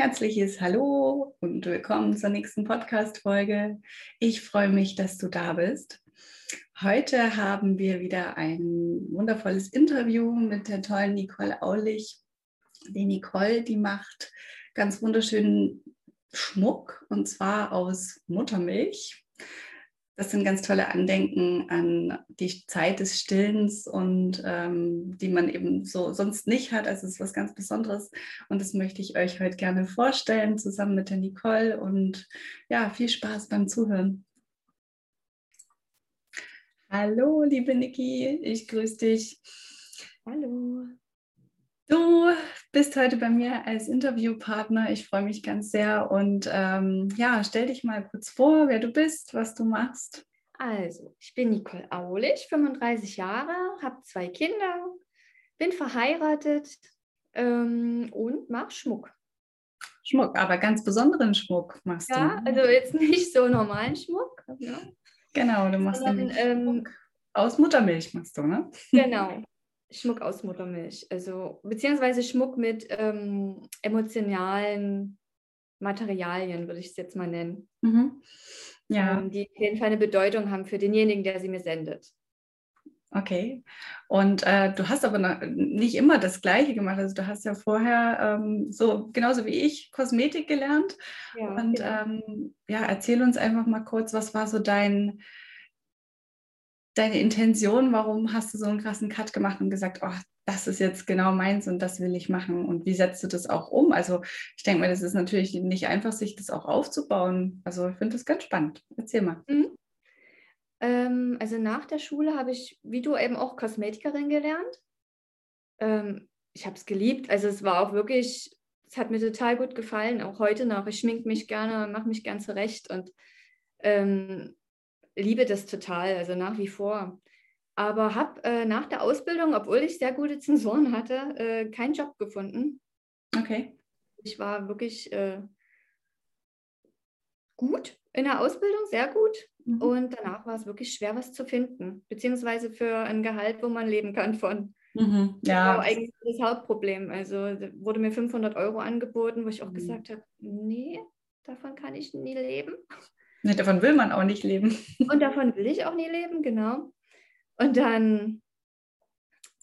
herzliches Hallo und willkommen zur nächsten Podcast-Folge. Ich freue mich, dass du da bist. Heute haben wir wieder ein wundervolles Interview mit der tollen Nicole Aulich. Die Nicole, die macht ganz wunderschönen Schmuck und zwar aus Muttermilch. Das sind ganz tolle Andenken an die Zeit des Stillens und ähm, die man eben so sonst nicht hat. Also es ist was ganz Besonderes und das möchte ich euch heute gerne vorstellen, zusammen mit der Nicole. Und ja, viel Spaß beim Zuhören. Hallo, liebe Niki, ich grüße dich. Hallo. Du bist heute bei mir als Interviewpartner. Ich freue mich ganz sehr. Und ähm, ja, stell dich mal kurz vor, wer du bist, was du machst. Also, ich bin Nicole Aulich, 35 Jahre, habe zwei Kinder, bin verheiratet ähm, und mache Schmuck. Schmuck, aber ganz besonderen Schmuck machst ja, du. Ja, also jetzt nicht so normalen Schmuck. Ja. Genau, du machst Sondern, ähm, aus Muttermilch machst du, ne? Genau, Schmuck aus Muttermilch. Also, beziehungsweise Schmuck mit ähm, emotionalen Materialien, würde ich es jetzt mal nennen. Mhm. Ja. Ähm, die auf jeden Fall eine Bedeutung haben für denjenigen, der sie mir sendet. Okay. Und äh, du hast aber nicht immer das Gleiche gemacht. Also du hast ja vorher ähm, so genauso wie ich Kosmetik gelernt. Ja, und genau. ähm, ja, erzähl uns einfach mal kurz, was war so dein deine Intention, warum hast du so einen krassen Cut gemacht und gesagt, oh, das ist jetzt genau meins und das will ich machen und wie setzt du das auch um? Also ich denke mal, das ist natürlich nicht einfach, sich das auch aufzubauen. Also ich finde das ganz spannend. Erzähl mal. Mhm. Ähm, also nach der Schule habe ich, wie du eben auch Kosmetikerin gelernt. Ähm, ich habe es geliebt. Also es war auch wirklich, es hat mir total gut gefallen, auch heute noch. Ich schminke mich gerne, mache mich gern zurecht und ähm, liebe das total, also nach wie vor. Aber habe äh, nach der Ausbildung, obwohl ich sehr gute Zensoren hatte, äh, keinen Job gefunden. Okay. Ich war wirklich äh, gut in der Ausbildung, sehr gut. Mhm. Und danach war es wirklich schwer, was zu finden, beziehungsweise für ein Gehalt, wo man leben kann von. Mhm. Ja. Das war eigentlich das Hauptproblem. Also wurde mir 500 Euro angeboten, wo ich auch mhm. gesagt habe, nee, davon kann ich nie leben. Nee, davon will man auch nicht leben. Und davon will ich auch nie leben, genau. Und dann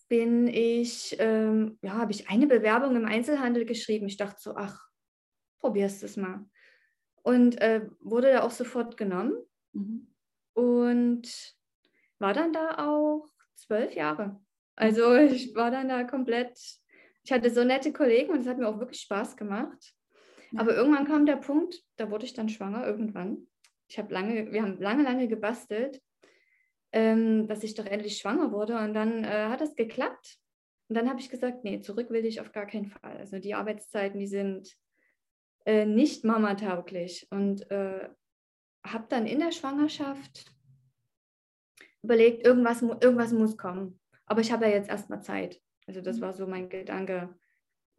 bin ich, ähm, ja, habe ich eine Bewerbung im Einzelhandel geschrieben. Ich dachte so, ach, probierst es mal. Und äh, wurde da auch sofort genommen. Mhm. Und war dann da auch zwölf Jahre. Also ich war dann da komplett, ich hatte so nette Kollegen und es hat mir auch wirklich Spaß gemacht. Ja. Aber irgendwann kam der Punkt, da wurde ich dann schwanger irgendwann ich habe lange, wir haben lange, lange gebastelt, ähm, dass ich doch endlich schwanger wurde. Und dann äh, hat es geklappt. Und dann habe ich gesagt, nee, zurück will ich auf gar keinen Fall. Also die Arbeitszeiten, die sind äh, nicht mamatauglich. Und äh, habe dann in der Schwangerschaft überlegt, irgendwas, irgendwas muss kommen. Aber ich habe ja jetzt erstmal Zeit. Also das mhm. war so mein Gedanke.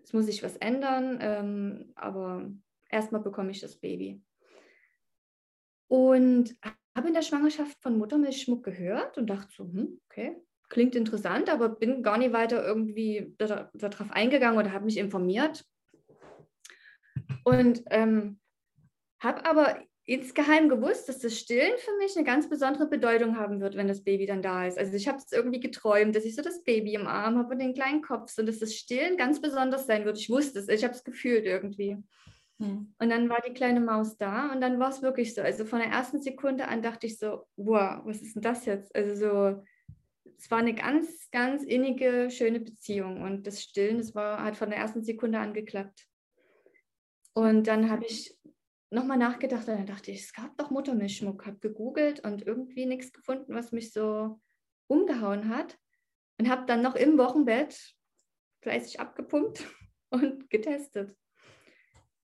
Es muss sich was ändern, ähm, aber erstmal bekomme ich das Baby. Und habe in der Schwangerschaft von Muttermilchschmuck gehört und dachte so, hm, okay, klingt interessant, aber bin gar nicht weiter irgendwie darauf eingegangen oder habe mich informiert. Und ähm, habe aber insgeheim gewusst, dass das Stillen für mich eine ganz besondere Bedeutung haben wird, wenn das Baby dann da ist. Also ich habe es irgendwie geträumt, dass ich so das Baby im Arm habe und den kleinen Kopf und dass das Stillen ganz besonders sein wird. Ich wusste es, ich habe es gefühlt irgendwie. Hm. Und dann war die kleine Maus da und dann war es wirklich so. Also von der ersten Sekunde an dachte ich so, wow, was ist denn das jetzt? Also so, es war eine ganz, ganz innige, schöne Beziehung und das Stillen, das war, hat von der ersten Sekunde an geklappt. Und dann habe ich nochmal nachgedacht und dann dachte ich, es gab doch Muttermilchschmuck, habe gegoogelt und irgendwie nichts gefunden, was mich so umgehauen hat und habe dann noch im Wochenbett fleißig abgepumpt und getestet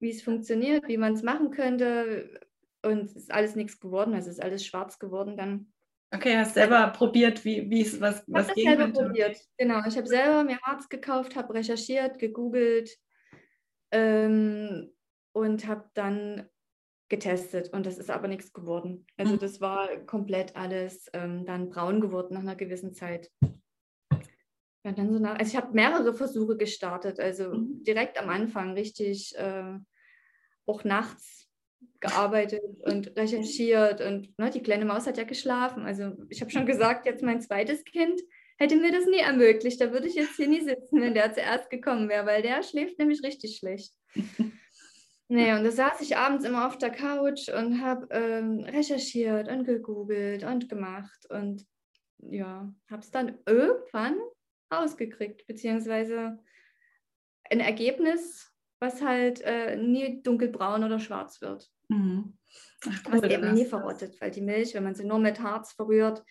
wie es funktioniert, wie man es machen könnte. Und es ist alles nichts geworden, also es ist alles schwarz geworden dann. Okay, hast selber probiert, wie es was, ich was gehen selber könnte. probiert, genau. Ich habe selber mir Harz gekauft, habe recherchiert, gegoogelt ähm, und habe dann getestet und das ist aber nichts geworden. Also mhm. das war komplett alles ähm, dann braun geworden nach einer gewissen Zeit. Ja, dann so nach, also ich habe mehrere Versuche gestartet, also mhm. direkt am Anfang richtig äh, auch nachts gearbeitet und recherchiert und ne, die kleine Maus hat ja geschlafen. Also ich habe schon gesagt, jetzt mein zweites Kind hätte mir das nie ermöglicht. Da würde ich jetzt hier nie sitzen, wenn der zuerst gekommen wäre, weil der schläft nämlich richtig schlecht. Nee, und da saß ich abends immer auf der Couch und habe ähm, recherchiert und gegoogelt und gemacht und ja, habe es dann irgendwann rausgekriegt, beziehungsweise ein Ergebnis, was halt äh, nie dunkelbraun oder schwarz wird. Mhm. Ach, cool, was eben nie verrottet, weil die Milch, wenn man sie nur mit Harz verrührt,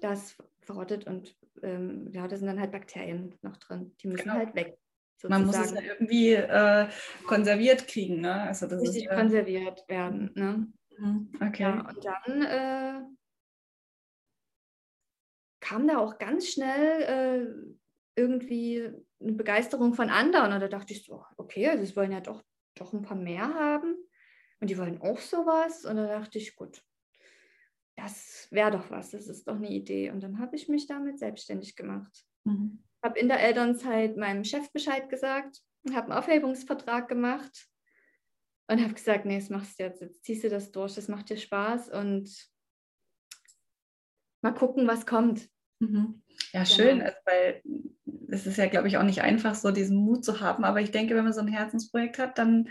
das verrottet und ähm, ja, da sind dann halt Bakterien noch drin. Die müssen genau. halt weg. Sozusagen. Man muss es ja irgendwie äh, konserviert kriegen, ne? Also das Richtig ist, äh, konserviert werden, ne? Mhm, okay. Ja, und dann äh, kam da auch ganz schnell äh, irgendwie eine Begeisterung von anderen. Und da dachte ich so, okay, also das wollen ja doch, doch ein paar mehr haben. Und die wollen auch sowas. Und da dachte ich, gut, das wäre doch was, das ist doch eine Idee. Und dann habe ich mich damit selbstständig gemacht. Mhm. Habe in der Elternzeit meinem Chef Bescheid gesagt, habe einen Aufhebungsvertrag gemacht und habe gesagt, nee, das machst du jetzt, jetzt ziehst du das durch, das macht dir Spaß und mal gucken, was kommt. Mhm. Ja, genau. schön, also, weil es ist ja, glaube ich, auch nicht einfach, so diesen Mut zu haben. Aber ich denke, wenn man so ein Herzensprojekt hat, dann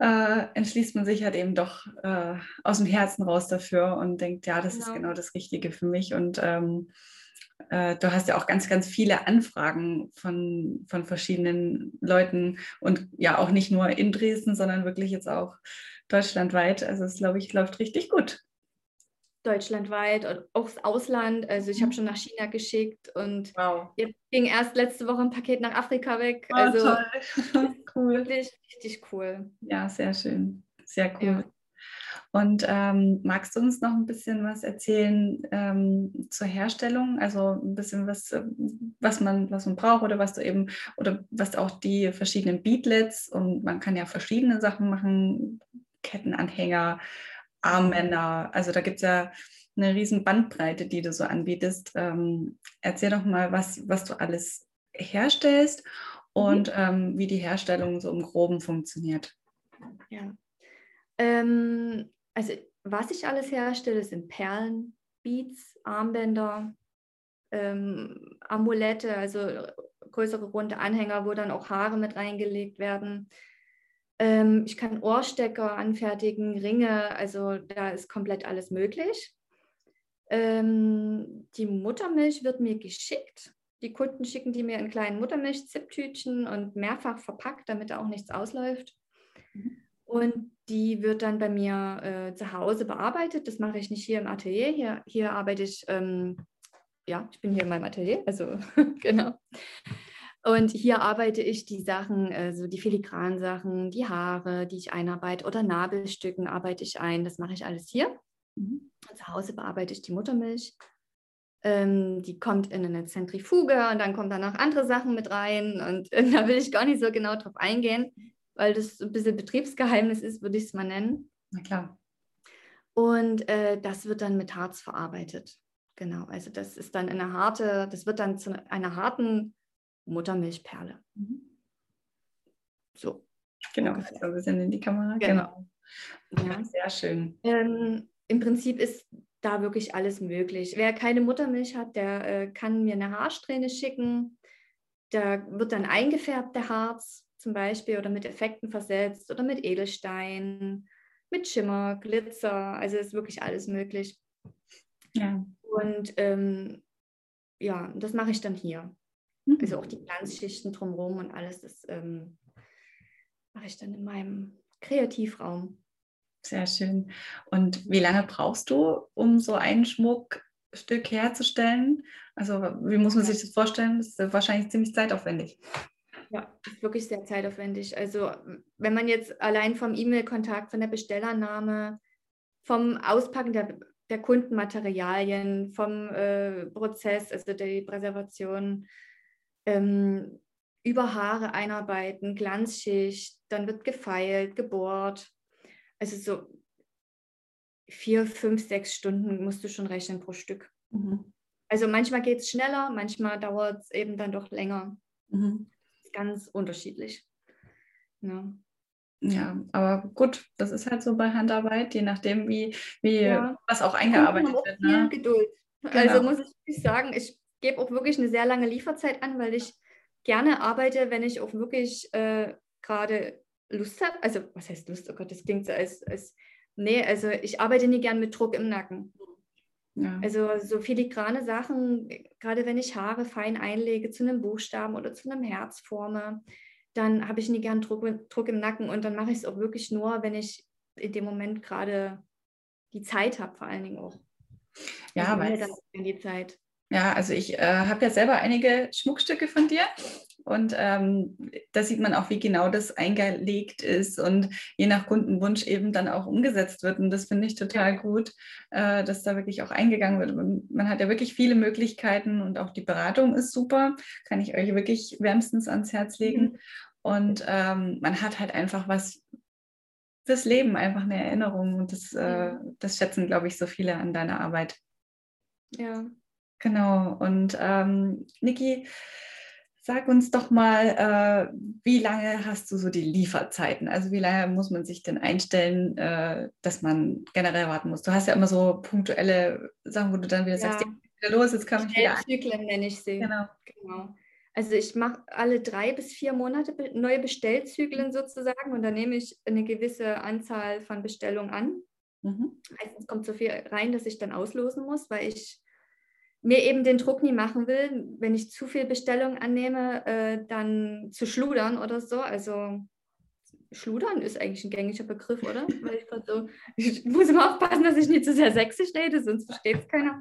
ja. äh, entschließt man sich halt eben doch äh, aus dem Herzen raus dafür und denkt, ja, das genau. ist genau das Richtige für mich. Und ähm, äh, du hast ja auch ganz, ganz viele Anfragen von, von verschiedenen Leuten und ja auch nicht nur in Dresden, sondern wirklich jetzt auch deutschlandweit. Also es, glaube ich, läuft richtig gut deutschlandweit und auch das Ausland. Also ich habe mhm. schon nach China geschickt und wow. jetzt ging erst letzte Woche ein Paket nach Afrika weg. Oh, also toll. cool. Richtig, richtig cool. Ja, sehr schön. Sehr cool. Ja. Und ähm, magst du uns noch ein bisschen was erzählen ähm, zur Herstellung? Also ein bisschen was, was man, was man braucht oder was du eben, oder was auch die verschiedenen Beatlets und man kann ja verschiedene Sachen machen, Kettenanhänger, Armbänder. Also da gibt es ja eine riesen Bandbreite, die du so anbietest. Ähm, erzähl doch mal, was, was du alles herstellst und mhm. ähm, wie die Herstellung so im Groben funktioniert. Ja. Ähm, also was ich alles herstelle, sind Perlen, Beads, Armbänder, ähm, Amulette, also größere runde Anhänger, wo dann auch Haare mit reingelegt werden. Ähm, ich kann Ohrstecker anfertigen, Ringe, also da ist komplett alles möglich. Ähm, die Muttermilch wird mir geschickt. Die Kunden schicken die mir in kleinen Muttermilch-Zipptütchen und mehrfach verpackt, damit da auch nichts ausläuft. Mhm. Und die wird dann bei mir äh, zu Hause bearbeitet. Das mache ich nicht hier im Atelier. Hier, hier arbeite ich, ähm, ja, ich bin hier in meinem Atelier, also genau. Und hier arbeite ich die Sachen, also die filigranen Sachen, die Haare, die ich einarbeite oder Nabelstücken arbeite ich ein. Das mache ich alles hier. Mhm. Zu Hause bearbeite ich die Muttermilch. Ähm, die kommt in eine Zentrifuge und dann kommen danach andere Sachen mit rein. Und äh, da will ich gar nicht so genau drauf eingehen, weil das ein bisschen Betriebsgeheimnis ist, würde ich es mal nennen. Na klar. Und äh, das wird dann mit Harz verarbeitet. Genau, also das ist dann eine harte, das wird dann zu einer harten Muttermilchperle. Mhm. So. Genau, so ein bisschen in die Kamera. Genau. genau. Ja. Sehr schön. Ähm, Im Prinzip ist da wirklich alles möglich. Wer keine Muttermilch hat, der äh, kann mir eine Haarsträhne schicken. Da wird dann eingefärbt, der Harz zum Beispiel, oder mit Effekten versetzt oder mit Edelstein, mit Schimmer, Glitzer. Also ist wirklich alles möglich. Ja. Und ähm, ja, das mache ich dann hier. Mhm. Also auch die Glanzschichten drumherum und alles, das ähm, mache ich dann in meinem Kreativraum. Sehr schön. Und wie lange brauchst du, um so ein Schmuckstück herzustellen? Also wie muss man sich das vorstellen? Das ist wahrscheinlich ziemlich zeitaufwendig. Ja, ist wirklich sehr zeitaufwendig. Also wenn man jetzt allein vom E-Mail-Kontakt, von der Bestellernahme, vom Auspacken der, der Kundenmaterialien, vom äh, Prozess, also der Präservation, ähm, über Haare einarbeiten, Glanzschicht, dann wird gefeilt, gebohrt. Also so vier, fünf, sechs Stunden musst du schon rechnen pro Stück. Mhm. Also manchmal geht es schneller, manchmal dauert es eben dann doch länger. Mhm. Ganz unterschiedlich. Ja. Ja, aber gut, das ist halt so bei Handarbeit, je nachdem, wie, wie ja. was auch eingearbeitet wird. Ne? Geduld. Genau. Also muss ich sagen, ich gebe auch wirklich eine sehr lange Lieferzeit an, weil ich gerne arbeite, wenn ich auch wirklich äh, gerade Lust habe. Also, was heißt Lust? Oh Gott, das klingt so als, als nee, also ich arbeite nie gern mit Druck im Nacken. Ja. Also so filigrane Sachen, gerade wenn ich Haare fein einlege zu einem Buchstaben oder zu einem Herz forme, dann habe ich nie gern Druck, Druck im Nacken und dann mache ich es auch wirklich nur, wenn ich in dem Moment gerade die Zeit habe, vor allen Dingen auch. Ja, weil dann die Zeit. Ja, also ich äh, habe ja selber einige Schmuckstücke von dir und ähm, da sieht man auch, wie genau das eingelegt ist und je nach Kundenwunsch eben dann auch umgesetzt wird. Und das finde ich total gut, äh, dass da wirklich auch eingegangen wird. Und man hat ja wirklich viele Möglichkeiten und auch die Beratung ist super. Kann ich euch wirklich wärmstens ans Herz legen. Mhm. Und ähm, man hat halt einfach was fürs Leben, einfach eine Erinnerung. Und das, äh, das schätzen, glaube ich, so viele an deiner Arbeit. Ja. Genau. Und ähm, Niki, Sag uns doch mal, äh, wie lange hast du so die Lieferzeiten? Also wie lange muss man sich denn einstellen, äh, dass man generell warten muss? Du hast ja immer so punktuelle Sachen, wo du dann wieder ja. sagst, wieder los, jetzt kann ich wieder. Zyklen nenne ich sie. Genau. genau. Also ich mache alle drei bis vier Monate neue Bestellzyklen sozusagen und dann nehme ich eine gewisse Anzahl von Bestellungen an. Mhm. Meistens kommt so viel rein, dass ich dann auslosen muss, weil ich mir eben den Druck nie machen will, wenn ich zu viel Bestellung annehme, äh, dann zu schludern oder so. Also schludern ist eigentlich ein gängiger Begriff, oder? Weil ich, so, ich muss immer aufpassen, dass ich nicht zu sehr sächsisch rede, sonst versteht es keiner.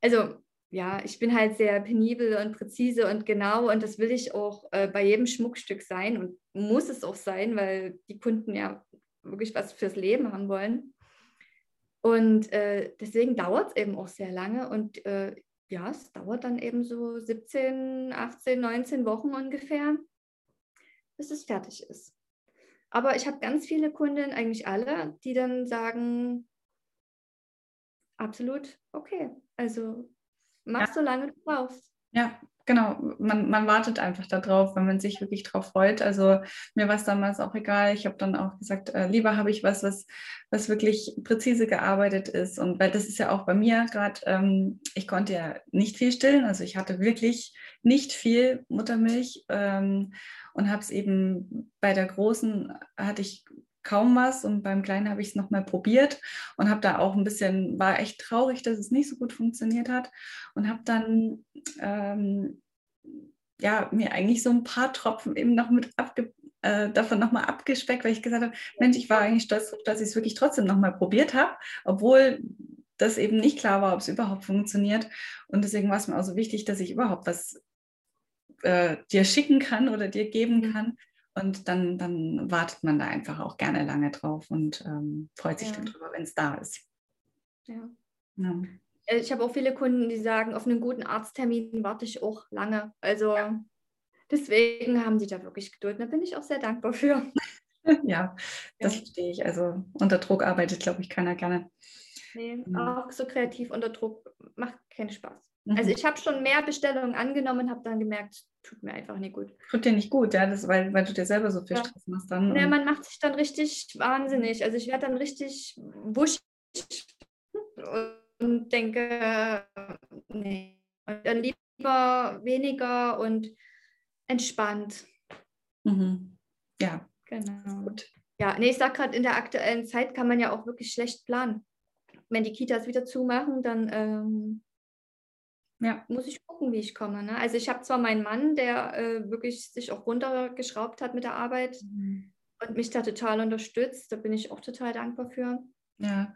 Also ja, ich bin halt sehr penibel und präzise und genau und das will ich auch äh, bei jedem Schmuckstück sein und muss es auch sein, weil die Kunden ja wirklich was fürs Leben haben wollen. Und äh, deswegen dauert es eben auch sehr lange. Und äh, ja, es dauert dann eben so 17, 18, 19 Wochen ungefähr, bis es fertig ist. Aber ich habe ganz viele Kunden, eigentlich alle, die dann sagen, absolut okay. Also mach ja. so lange du brauchst. Ja, genau, man, man wartet einfach darauf, wenn man sich wirklich darauf freut. Also mir war es damals auch egal. Ich habe dann auch gesagt, äh, lieber habe ich was, was, was wirklich präzise gearbeitet ist. Und weil das ist ja auch bei mir gerade, ähm, ich konnte ja nicht viel stillen. Also ich hatte wirklich nicht viel Muttermilch ähm, und habe es eben bei der großen hatte ich kaum was und beim Kleinen habe ich es nochmal probiert und habe da auch ein bisschen, war echt traurig, dass es nicht so gut funktioniert hat und habe dann ähm, ja, mir eigentlich so ein paar Tropfen eben noch mit abge äh, davon nochmal abgespeckt, weil ich gesagt habe, Mensch, ich war eigentlich stolz, dass ich es wirklich trotzdem nochmal probiert habe, obwohl das eben nicht klar war, ob es überhaupt funktioniert. Und deswegen war es mir auch so wichtig, dass ich überhaupt was äh, dir schicken kann oder dir geben mhm. kann, und dann, dann wartet man da einfach auch gerne lange drauf und ähm, freut sich ja. darüber, wenn es da ist. Ja. ja. Äh, ich habe auch viele Kunden, die sagen, auf einen guten Arzttermin warte ich auch lange. Also ja. deswegen haben die da wirklich Geduld. Da bin ich auch sehr dankbar für. ja, das verstehe ich. Also unter Druck arbeitet, glaube ich, keiner gerne. Nee, mhm. auch so kreativ unter Druck macht keinen Spaß. Also mhm. ich habe schon mehr Bestellungen angenommen, habe dann gemerkt, tut mir einfach nicht gut. Tut dir nicht gut, ja, das, weil, weil du dir selber so viel ja. Stress machst dann. Ja, man macht sich dann richtig wahnsinnig. Also ich werde dann richtig wuschig und denke, nee. Und dann lieber weniger und entspannt. Mhm. Ja. Genau. Gut. Ja, nee, ich sage gerade, in der aktuellen Zeit kann man ja auch wirklich schlecht planen. Wenn die Kitas wieder zumachen, dann ähm, ja. muss ich gucken, wie ich komme. Ne? Also ich habe zwar meinen Mann, der äh, wirklich sich auch runtergeschraubt hat mit der Arbeit mhm. und mich da total unterstützt. Da bin ich auch total dankbar für. Ja.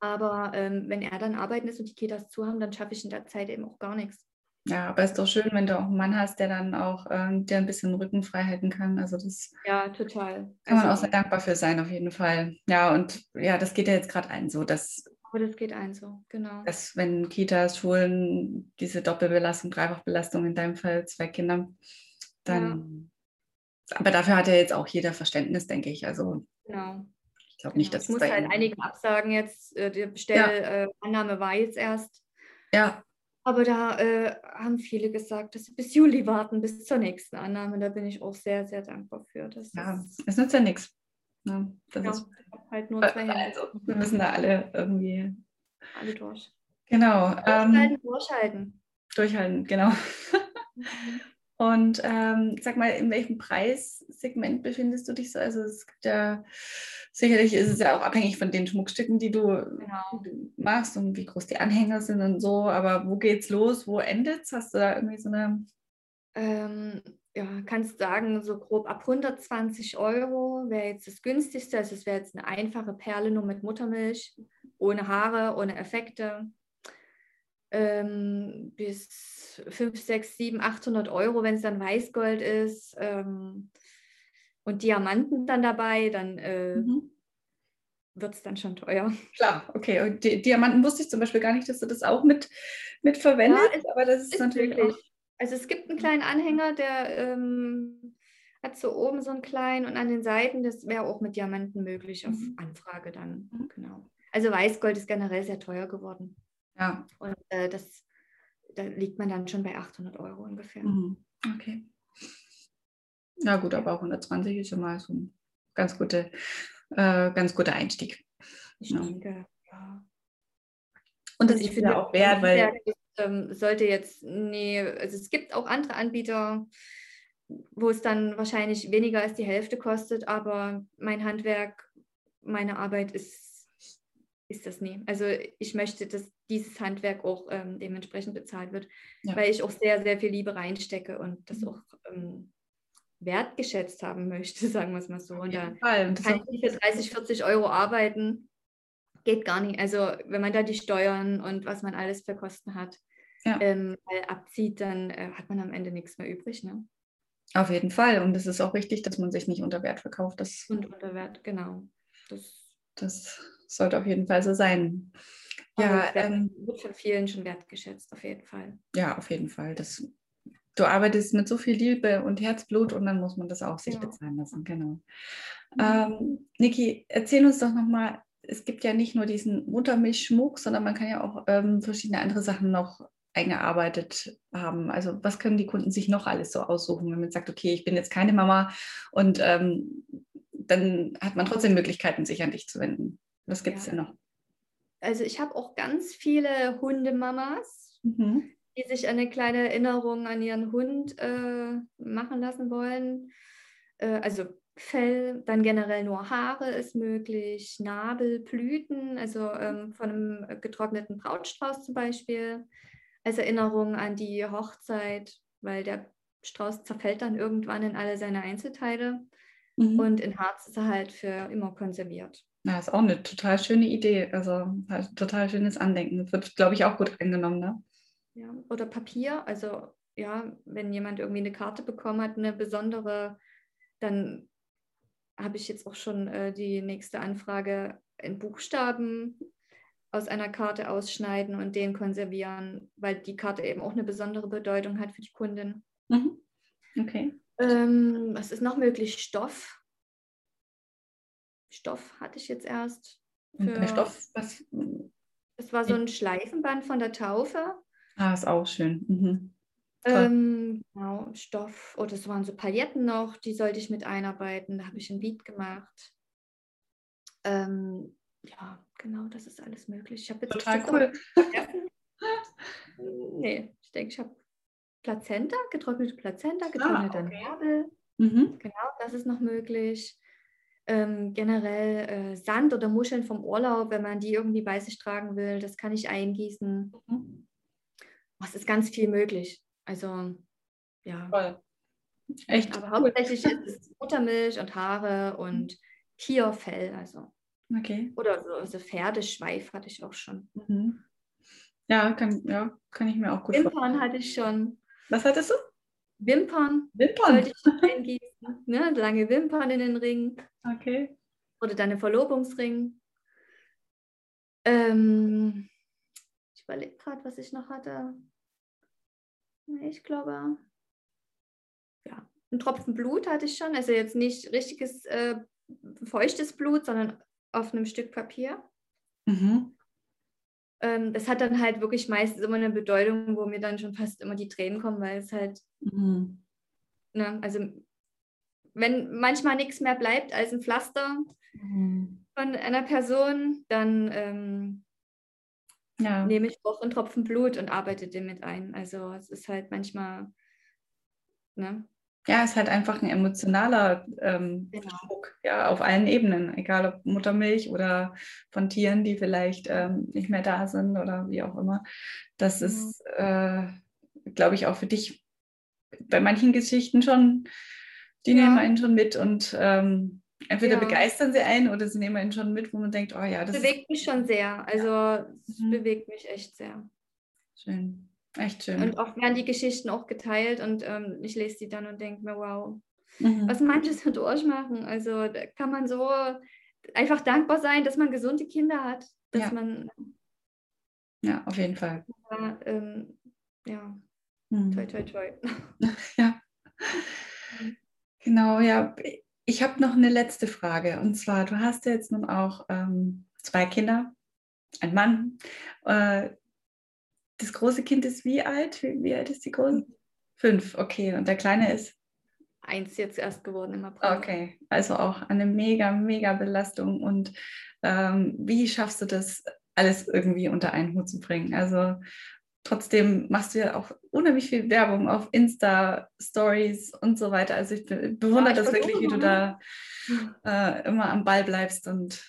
Aber ähm, wenn er dann arbeiten ist und die Kitas zu haben, dann schaffe ich in der Zeit eben auch gar nichts. Ja, aber es ist doch schön, wenn du auch einen Mann hast, der dann auch ähm, dir ein bisschen Rücken frei halten kann. Also das ja, total. Kann man also, auch sehr dankbar für sein, auf jeden Fall. Ja, und ja, das geht ja jetzt gerade ein so, dass aber das geht ein so, genau. Dass wenn Kitas, Schulen diese Doppelbelastung, Dreifachbelastung in deinem Fall zwei Kinder, dann. Ja. Aber dafür hat ja jetzt auch jeder Verständnis, denke ich. Also genau. ich glaube nicht, genau. dass ich muss halt einige absagen jetzt. Äh, die Bestellannahme ja. äh, war jetzt erst. Ja. Aber da äh, haben viele gesagt, dass sie bis Juli warten, bis zur nächsten Annahme. Da bin ich auch sehr, sehr dankbar für. ja, es nützt ja nichts. Ne? Das ja, ist, halt nur zwei Hände. also, wir müssen da alle irgendwie. Alle durch. Genau. Durchhalten, Ähm, durchhalten. durchhalten, genau. Mhm. Und ähm, sag mal, in welchem Preissegment befindest du dich so? Also es gibt ja, sicherlich ist es ja auch abhängig von den Schmuckstücken, die du, Genau. machst und wie groß die Anhänger sind und so. Aber wo geht's los? Wo endet's? Hast du da irgendwie so eine Ähm, ja, kannst sagen, so grob ab 120 Euro wäre jetzt das günstigste. Also es wäre jetzt eine einfache Perle nur mit Muttermilch, ohne Haare, ohne Effekte. Ähm, bis 5, 6, 7, 800 Euro, wenn es dann Weißgold ist. Ähm, und Diamanten dann dabei, dann äh, Mhm. wird es dann schon teuer. Klar, okay. Und die Diamanten wusste ich zum Beispiel gar nicht, dass du das auch mit, mit verwendest, Ja, aber das ist, ist natürlich auch. Also es gibt einen kleinen Anhänger, der ähm, hat so oben so einen kleinen und an den Seiten, das wäre auch mit Diamanten möglich auf Mhm. Anfrage dann. Mhm. Genau. Also Weißgold ist generell sehr teuer geworden. Ja. Und äh, das, da liegt man dann schon bei 800 Euro ungefähr. Mhm. Okay. Ja gut, aber auch 120 ist schon mal so ein ganz, gute, äh, ganz guter Einstieg. Ich Ja. denke, ja. Und das Also ist ja auch wert, weil ähm, sollte jetzt, nee, also es gibt auch andere Anbieter, wo es dann wahrscheinlich weniger als die Hälfte kostet, aber mein Handwerk, meine Arbeit ist, ist das nie. Also ich möchte, dass dieses Handwerk auch ähm, dementsprechend bezahlt wird, Ja. weil ich auch sehr, sehr viel Liebe reinstecke und das Mhm. auch ähm, wertgeschätzt haben möchte, sagen wir es mal so. Und da kann ich nicht für 30, 40 Euro arbeiten. Geht gar nicht. Also wenn man da die Steuern und was man alles für Kosten hat, Ja. ähm, weil abzieht, dann äh, hat man am Ende nichts mehr übrig. Ne? auf jeden Fall. Und es ist auch wichtig, dass man sich nicht unter Wert verkauft. Das, Und unter Wert, genau. Das, das sollte auf jeden Fall so sein. Ja, ähm, wird von vielen schon wertgeschätzt, auf jeden Fall. ja, auf jeden Fall. Das, du arbeitest mit so viel Liebe und Herzblut und dann muss man das auch sich Ja. bezahlen lassen. Genau. Mhm. Ähm, Niki, erzähl uns doch nochmal, es gibt ja nicht nur diesen Muttermilchschmuck, sondern man kann ja auch ähm, verschiedene andere Sachen noch eingearbeitet haben. Also was können die Kunden sich noch alles so aussuchen, wenn man sagt, okay, ich bin jetzt keine Mama und ähm, dann hat man trotzdem Möglichkeiten, sich an dich zu wenden. Was gibt es Ja. denn noch? Also ich habe auch ganz viele Hundemamas, Mhm. die sich eine kleine Erinnerung an ihren Hund äh, machen lassen wollen. Äh, also Fell, dann generell nur Haare ist möglich, Nabel, Blüten, also ähm, von einem getrockneten Brautstrauß zum Beispiel, als Erinnerung an die Hochzeit, weil der Strauß zerfällt dann irgendwann in alle seine Einzelteile Mhm. und in Harz ist er halt für immer konserviert. Ja, ist auch eine total schöne Idee. Also halt total schönes Andenken. Das wird, glaube ich, auch gut angenommen. Ne? Ja, oder Papier, also ja, wenn jemand irgendwie eine Karte bekommen hat, eine besondere, dann habe ich jetzt auch schon äh, die nächste Anfrage in Buchstaben aus einer Karte ausschneiden und den konservieren, weil die Karte eben auch eine besondere Bedeutung hat für die Kundin. Mhm. Okay. Ähm, was ist noch möglich? Stoff. Stoff hatte ich jetzt erst. Für- Stoff, was? Das war so ein Schleifenband von der Taufe. Ah, ist auch schön. Mhm. Ähm, genau, Stoff. Oh, das waren so Pailletten noch, die sollte ich mit einarbeiten. Da habe ich ein Lied gemacht. Ähm, ja, genau, das ist alles möglich. Ich habe jetzt Total cool. nee, ich denke, ich habe Plazenta, getrocknete Plazenta, getrockneter Ah, okay. Nabel. Mhm. Genau, das ist noch möglich. Ähm, generell äh, Sand oder Muscheln vom Urlaub, wenn man die irgendwie bei sich tragen will, das kann ich eingießen. Mhm. Oh, Es ist ganz viel möglich. Also, ja. Toll. Echt Aber cool. hauptsächlich ist es Muttermilch und Haare und Tierfell, also. Okay. Oder so also Pferdeschweif hatte ich auch schon. Mhm. Ja, kann, ja, kann ich mir auch gut vorstellen. Wimpern hatte ich schon. Was hattest du? Wimpern Wimpern. sollte ich eingießen. Ne? Lange Wimpern in den Ring. Okay. Oder dann ein Verlobungsring. Ähm, ich überlege gerade, was ich noch hatte. Ich glaube, ja, ein Tropfen Blut hatte ich schon. Also jetzt nicht richtiges äh, feuchtes Blut, sondern auf einem Stück Papier. Mhm. Ähm, das hat dann halt wirklich meistens immer eine Bedeutung, wo mir dann schon fast immer die Tränen kommen, weil es halt, Mhm. ne, also wenn manchmal nichts mehr bleibt als ein Pflaster mhm. von einer Person, dann ähm, ja. nehme ich auch einen Tropfen Blut und arbeite den mit ein. Also es ist halt manchmal, ne? Ja, es ist halt einfach ein emotionaler ähm, genau. Druck, ja, auf allen Ebenen, egal ob Muttermilch oder von Tieren, die vielleicht ähm, nicht mehr da sind oder wie auch immer. Das mhm. ist, äh, glaube ich, auch für dich bei manchen Geschichten schon, die ja. nehmen einen schon mit und ähm, entweder ja. begeistern sie einen oder sie nehmen einen schon mit, wo man denkt, oh ja, das bewegt mich schon sehr. Also es mhm. bewegt mich echt sehr. Schön. Echt schön. Und oft werden die Geschichten auch geteilt und ähm, ich lese die dann und denke mir, wow, mhm. was manches so durchmachen. Also da kann man so einfach dankbar sein, dass man gesunde Kinder hat. Dass ja. man. Ja, auf jeden Fall. Ja, ähm, ja. Mhm. toi, toi, toi. ja. Genau, ja. Ich habe noch eine letzte Frage. Und zwar, du hast ja jetzt nun auch ähm, zwei Kinder, ein Mann. Äh, das große Kind ist wie alt? Wie, wie, alt ist die große? Fünf, okay. Und der kleine ist? Eins jetzt erst geworden im April. Okay, also auch eine mega, mega Belastung. Und ähm, wie schaffst du das, alles irgendwie unter einen Hut zu bringen? Also trotzdem machst du ja auch unheimlich viel Werbung auf Insta, Stories und so weiter. Also ich bewundere ja, das wirklich, wie du da äh, immer am Ball bleibst und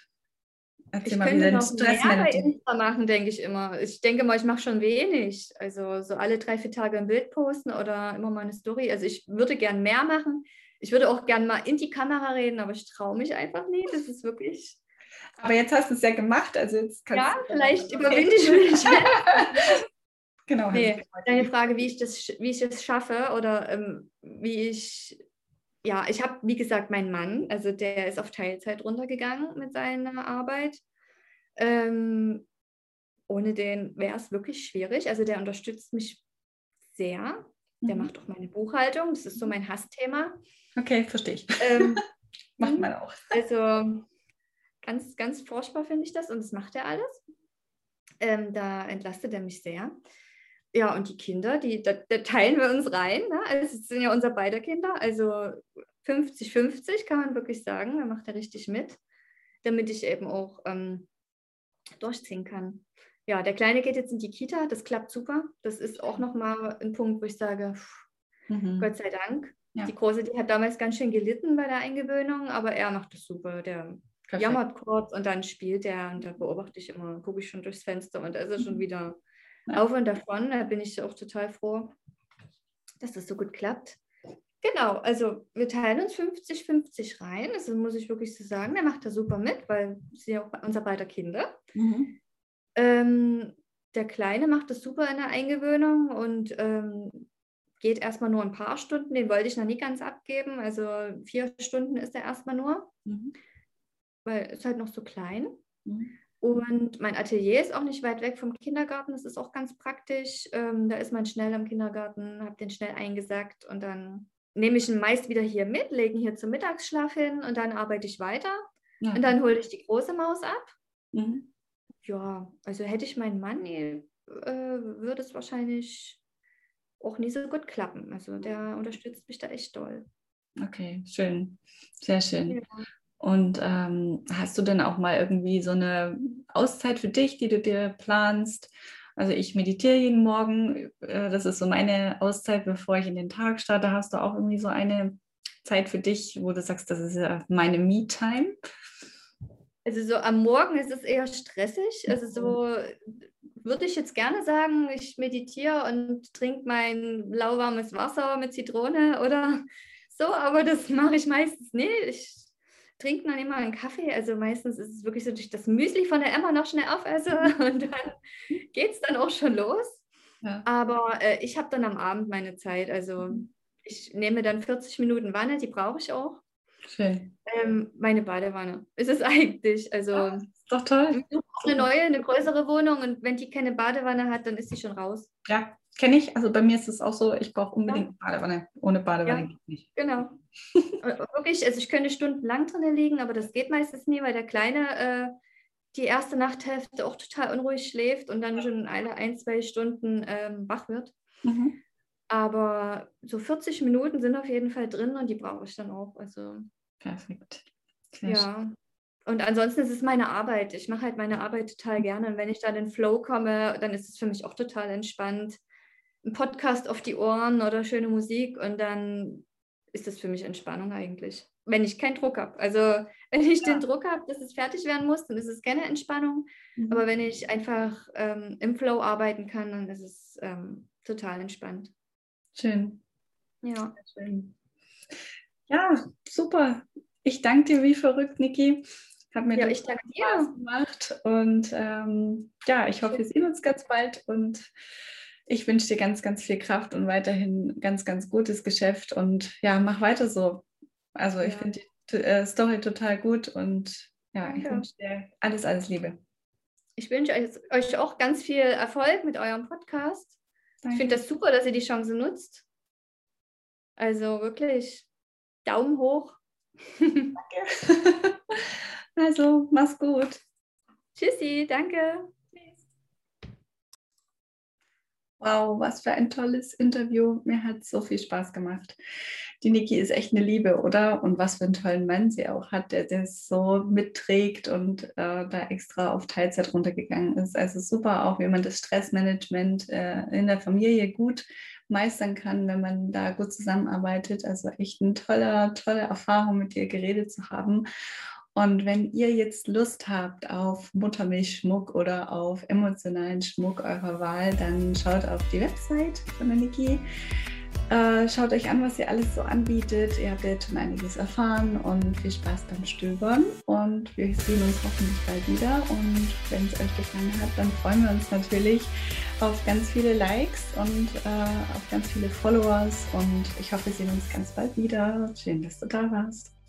Erzähl ich mal, könnte noch mehr bei Insta machen, denke ich immer. Ich denke mal, ich mache schon wenig. Also so alle drei, vier Tage ein Bild posten oder immer mal eine Story. Also ich würde gern mehr machen. Ich würde auch gern mal in die Kamera reden, aber ich traue mich einfach nicht. Das ist wirklich. Aber jetzt hast du es ja gemacht, also jetzt kannst Ja, vielleicht überwinde ich mich. genau. Nee, deine Frage, wie ich das, wie ich es schaffe oder ähm, wie ich ja, ich habe, wie gesagt, meinen Mann, also der ist auf Teilzeit runtergegangen mit seiner Arbeit. Ähm, ohne den wäre es wirklich schwierig. Also der unterstützt mich sehr. Der mhm. macht auch meine Buchhaltung. Das ist so mein Hassthema. Okay, verstehe ich. Ähm, macht man auch. Also ganz, ganz furchtbar finde ich das und das macht er alles. Ähm, da entlastet er mich sehr. Ja, und die Kinder, die, da, da teilen wir uns rein. Ne? Also es sind ja unser beider Kinder. Also 50-50 kann man wirklich sagen. Da macht er richtig mit, damit ich eben auch ähm, durchziehen kann. Ja, der Kleine geht jetzt in die Kita. Das klappt super. Das ist auch nochmal ein Punkt, wo ich sage, pff, mhm. Gott sei Dank. Ja. Die Große, die hat damals ganz schön gelitten bei der Eingewöhnung, aber er macht das super. Der Perfekt. jammert kurz und dann spielt er und da beobachte ich immer, gucke ich schon durchs Fenster und da ist er schon mhm. wieder. Auf und davon. Da bin ich auch total froh, dass das so gut klappt. Genau, also wir teilen uns 50-50 rein. Das muss ich wirklich so sagen. Der macht da super mit, weil sie ja auch unser beider Kinder. Mhm. Ähm, der Kleine macht das super in der Eingewöhnung und ähm, geht erstmal nur ein paar Stunden. Den wollte ich noch nie ganz abgeben. Also vier Stunden ist er erstmal nur, mhm. weil ist halt noch so klein. Mhm. Und mein Atelier ist auch nicht weit weg vom Kindergarten. Das ist auch ganz praktisch. Ähm, da ist man schnell am Kindergarten, habe den schnell eingesackt und dann nehme ich ihn meist wieder hier mit, lege ihn hier zum Mittagsschlaf hin und dann arbeite ich weiter. Ja. Und dann hole ich die große Maus ab. Mhm. Ja, also hätte ich meinen Mann, äh, würde es wahrscheinlich auch nie so gut klappen. Also der unterstützt mich da echt doll. Okay, schön. Sehr schön. Ja. Und ähm, hast du denn auch mal irgendwie so eine Auszeit für dich, die du dir planst? Also ich meditiere jeden Morgen, äh, das ist so meine Auszeit, bevor ich in den Tag starte. Hast du auch irgendwie so eine Zeit für dich, wo du sagst, das ist ja meine Me-Time? Also so am Morgen ist es eher stressig. Also so würde ich jetzt gerne sagen, ich meditiere und trinke mein lauwarmes Wasser mit Zitrone oder so, aber das mache ich meistens nicht. Ich trinken dann immer einen Kaffee. Also meistens ist es wirklich so, dass ich das Müsli von der Emma noch schnell aufesse und dann geht es dann auch schon los. Ja. Aber äh, ich habe dann am Abend meine Zeit. Also mhm. ich nehme dann 40 Minuten Wanne, die brauche ich auch. Schön. Ähm, meine Badewanne. Ist es eigentlich. Also ja, ist doch toll. Eine neue, eine größere Wohnung und wenn die keine Badewanne hat, dann ist sie schon raus. Ja, kenne ich. Also bei mir ist es auch so, ich brauche unbedingt ja. Badewanne. Ohne Badewanne ja, geht nicht. Genau. Wirklich, also ich könnte stundenlang drin liegen, aber das geht meistens nie, weil der Kleine äh, die erste Nachthälfte auch total unruhig schläft und dann schon alle ein, zwei Stunden ähm, wach wird. Mhm. Aber so 40 Minuten sind auf jeden Fall drin und die brauche ich dann auch. Also perfekt. Sehr ja. Schön. Und ansonsten ist es meine Arbeit. Ich mache halt meine Arbeit total gerne. Und wenn ich da in den Flow komme, dann ist es für mich auch total entspannt. Ein Podcast auf die Ohren oder schöne Musik und dann ist das für mich Entspannung eigentlich. Wenn ich keinen Druck habe. Also wenn ich ja. den Druck habe, dass es fertig werden muss, dann ist es keine Entspannung. Mhm. Aber wenn ich einfach ähm, im Flow arbeiten kann, dann ist es ähm, total entspannt. Schön. Ja. Schön. Ja, super. Ich danke dir wie verrückt, Niki. Hat mir ja, ich danke Spaß dir. gemacht. Und ähm, ja, ich hoffe, wir sehen uns ganz bald. Und ich wünsche dir ganz, ganz viel Kraft und weiterhin ganz, ganz gutes Geschäft. Und ja, mach weiter so. Also ich finde die äh, Story total gut und ja, ich wünsche dir alles, alles Liebe. Ich wünsche euch auch ganz viel Erfolg mit eurem Podcast. Danke. Ich finde das super, dass ihr die Chance nutzt. Also wirklich Daumen hoch. Danke. also, mach's gut. Tschüssi, danke. Wow, was für ein tolles Interview. Mir hat so viel Spaß gemacht. Die Niki ist echt eine Liebe, oder? Und was für einen tollen Mann sie auch hat, der das so mitträgt und äh, da extra auf Teilzeit runtergegangen ist. Also super auch, wie man das Stressmanagement äh, in der Familie gut meistern kann, wenn man da gut zusammenarbeitet. Also echt eine tolle, tolle Erfahrung, mit dir geredet zu haben. Und wenn ihr jetzt Lust habt auf Muttermilchschmuck oder auf emotionalen Schmuck eurer Wahl, dann schaut auf die Website von der Niki. Äh, schaut euch an, was ihr alles so anbietet. Ihr habt jetzt schon einiges erfahren und viel Spaß beim Stöbern. Und wir sehen uns hoffentlich bald wieder. Und wenn es euch gefallen hat, dann freuen wir uns natürlich auf ganz viele Likes und äh, auf ganz viele Followers. Und ich hoffe, wir sehen uns ganz bald wieder. Schön, dass du da warst.